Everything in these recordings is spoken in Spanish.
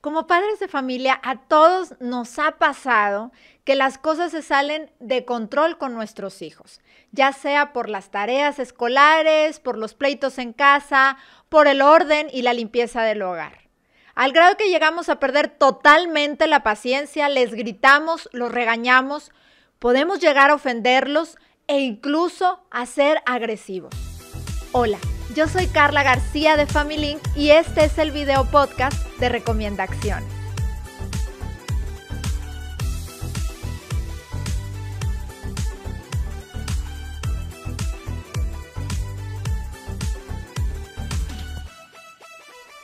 Como padres de familia, a todos nos ha pasado que las cosas se salen de control con nuestros hijos, ya sea por las tareas escolares, por los pleitos en casa, por el orden y la limpieza del hogar. Al grado que llegamos a perder totalmente la paciencia, les gritamos, los regañamos, podemos llegar a ofenderlos e incluso a ser agresivos. Hola. Yo soy Carla García de Family Link y este es el video podcast de Recomienda Acciones.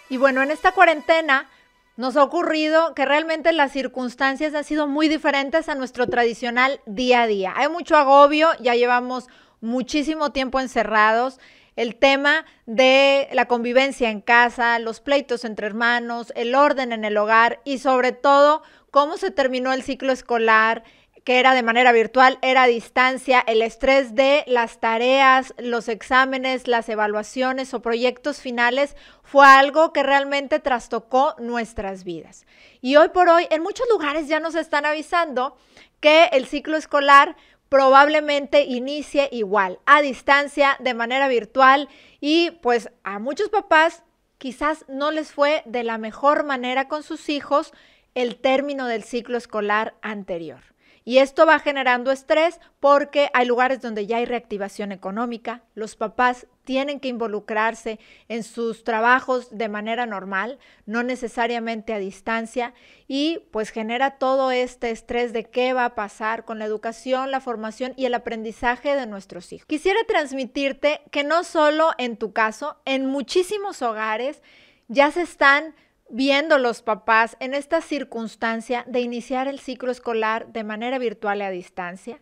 Y bueno, en esta cuarentena nos ha ocurrido que realmente las circunstancias han sido muy diferentes a nuestro tradicional día a día. Hay mucho agobio, ya llevamos muchísimo tiempo encerrados el tema de la convivencia en casa, los pleitos entre hermanos, el orden en el hogar y sobre todo cómo se terminó el ciclo escolar, que era de manera virtual, era a distancia, el estrés de las tareas, los exámenes, las evaluaciones o proyectos finales fue algo que realmente trastocó nuestras vidas. Y hoy por hoy en muchos lugares ya nos están avisando que el ciclo escolar probablemente inicie igual, a distancia, de manera virtual y pues a muchos papás quizás no les fue de la mejor manera con sus hijos el término del ciclo escolar anterior. Y esto va generando estrés porque hay lugares donde ya hay reactivación económica, los papás tienen que involucrarse en sus trabajos de manera normal, no necesariamente a distancia, y pues genera todo este estrés de qué va a pasar con la educación, la formación y el aprendizaje de nuestros hijos. Quisiera transmitirte que no solo en tu caso, en muchísimos hogares ya se están viendo los papás en esta circunstancia de iniciar el ciclo escolar de manera virtual y a distancia,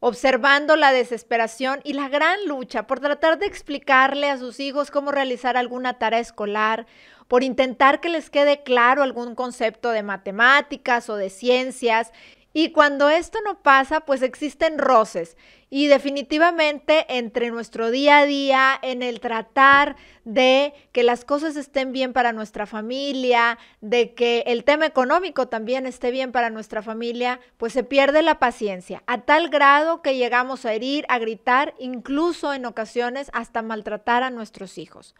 observando la desesperación y la gran lucha por tratar de explicarle a sus hijos cómo realizar alguna tarea escolar, por intentar que les quede claro algún concepto de matemáticas o de ciencias y cuando esto no pasa, pues existen roces. Y definitivamente entre nuestro día a día, en el tratar de que las cosas estén bien para nuestra familia, de que el tema económico también esté bien para nuestra familia, pues se pierde la paciencia, a tal grado que llegamos a herir, a gritar, incluso en ocasiones hasta maltratar a nuestros hijos.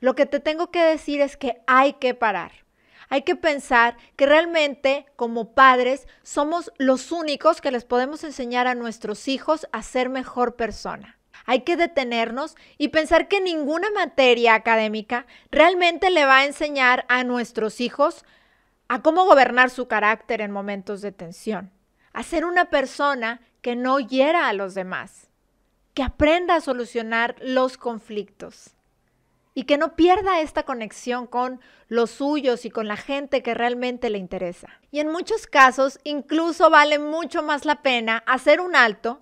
Lo que te tengo que decir es que hay que parar hay que pensar que realmente como padres somos los únicos que les podemos enseñar a nuestros hijos a ser mejor persona. Hay que detenernos y pensar que ninguna materia académica realmente le va a enseñar a nuestros hijos a cómo gobernar su carácter en momentos de tensión, a ser una persona que no hiera a los demás, que aprenda a solucionar los conflictos y que no pierda esta conexión con los suyos y con la gente que realmente le interesa. Y en muchos casos incluso vale mucho más la pena hacer un alto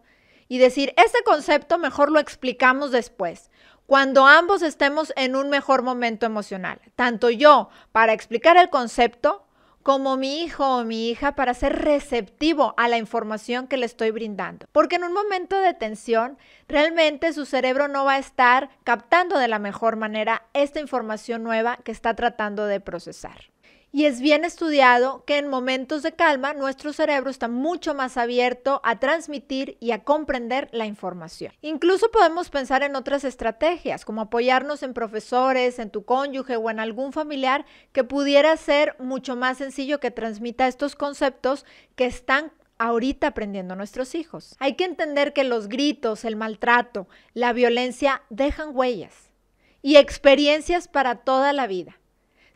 y decir, este concepto mejor lo explicamos después, cuando ambos estemos en un mejor momento emocional, tanto yo para explicar el concepto como mi hijo o mi hija para ser receptivo a la información que le estoy brindando. Porque en un momento de tensión, realmente su cerebro no va a estar captando de la mejor manera esta información nueva que está tratando de procesar. Y es bien estudiado que en momentos de calma nuestro cerebro está mucho más abierto a transmitir y a comprender la información. Incluso podemos pensar en otras estrategias, como apoyarnos en profesores, en tu cónyuge o en algún familiar que pudiera ser mucho más sencillo que transmita estos conceptos que están ahorita aprendiendo nuestros hijos. Hay que entender que los gritos, el maltrato, la violencia dejan huellas y experiencias para toda la vida.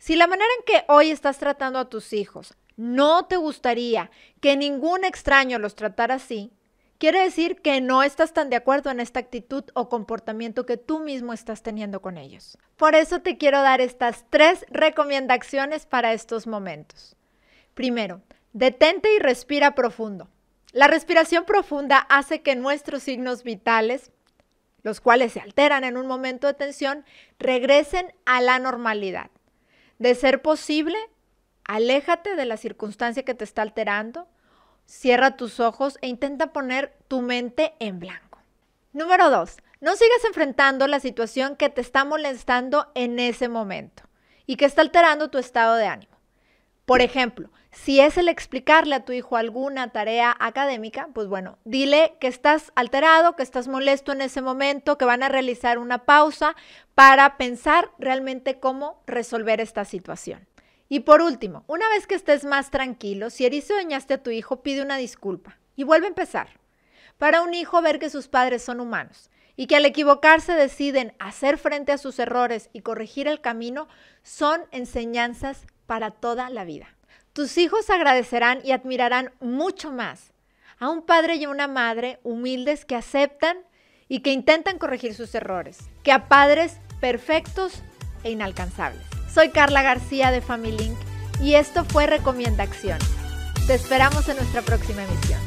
Si la manera en que hoy estás tratando a tus hijos no te gustaría que ningún extraño los tratara así, quiere decir que no estás tan de acuerdo en esta actitud o comportamiento que tú mismo estás teniendo con ellos. Por eso te quiero dar estas tres recomendaciones para estos momentos. Primero, detente y respira profundo. La respiración profunda hace que nuestros signos vitales, los cuales se alteran en un momento de tensión, regresen a la normalidad. De ser posible, aléjate de la circunstancia que te está alterando, cierra tus ojos e intenta poner tu mente en blanco. Número dos, no sigas enfrentando la situación que te está molestando en ese momento y que está alterando tu estado de ánimo. Por ejemplo, si es el explicarle a tu hijo alguna tarea académica, pues bueno, dile que estás alterado, que estás molesto en ese momento, que van a realizar una pausa para pensar realmente cómo resolver esta situación. Y por último, una vez que estés más tranquilo, si heriste o dañaste a tu hijo, pide una disculpa y vuelve a empezar. Para un hijo ver que sus padres son humanos y que al equivocarse deciden hacer frente a sus errores y corregir el camino, son enseñanzas para toda la vida. Tus hijos agradecerán y admirarán mucho más a un padre y a una madre humildes que aceptan y que intentan corregir sus errores, que a padres perfectos e inalcanzables. Soy Carla García de Family Link y esto fue Recomienda Acción. Te esperamos en nuestra próxima emisión.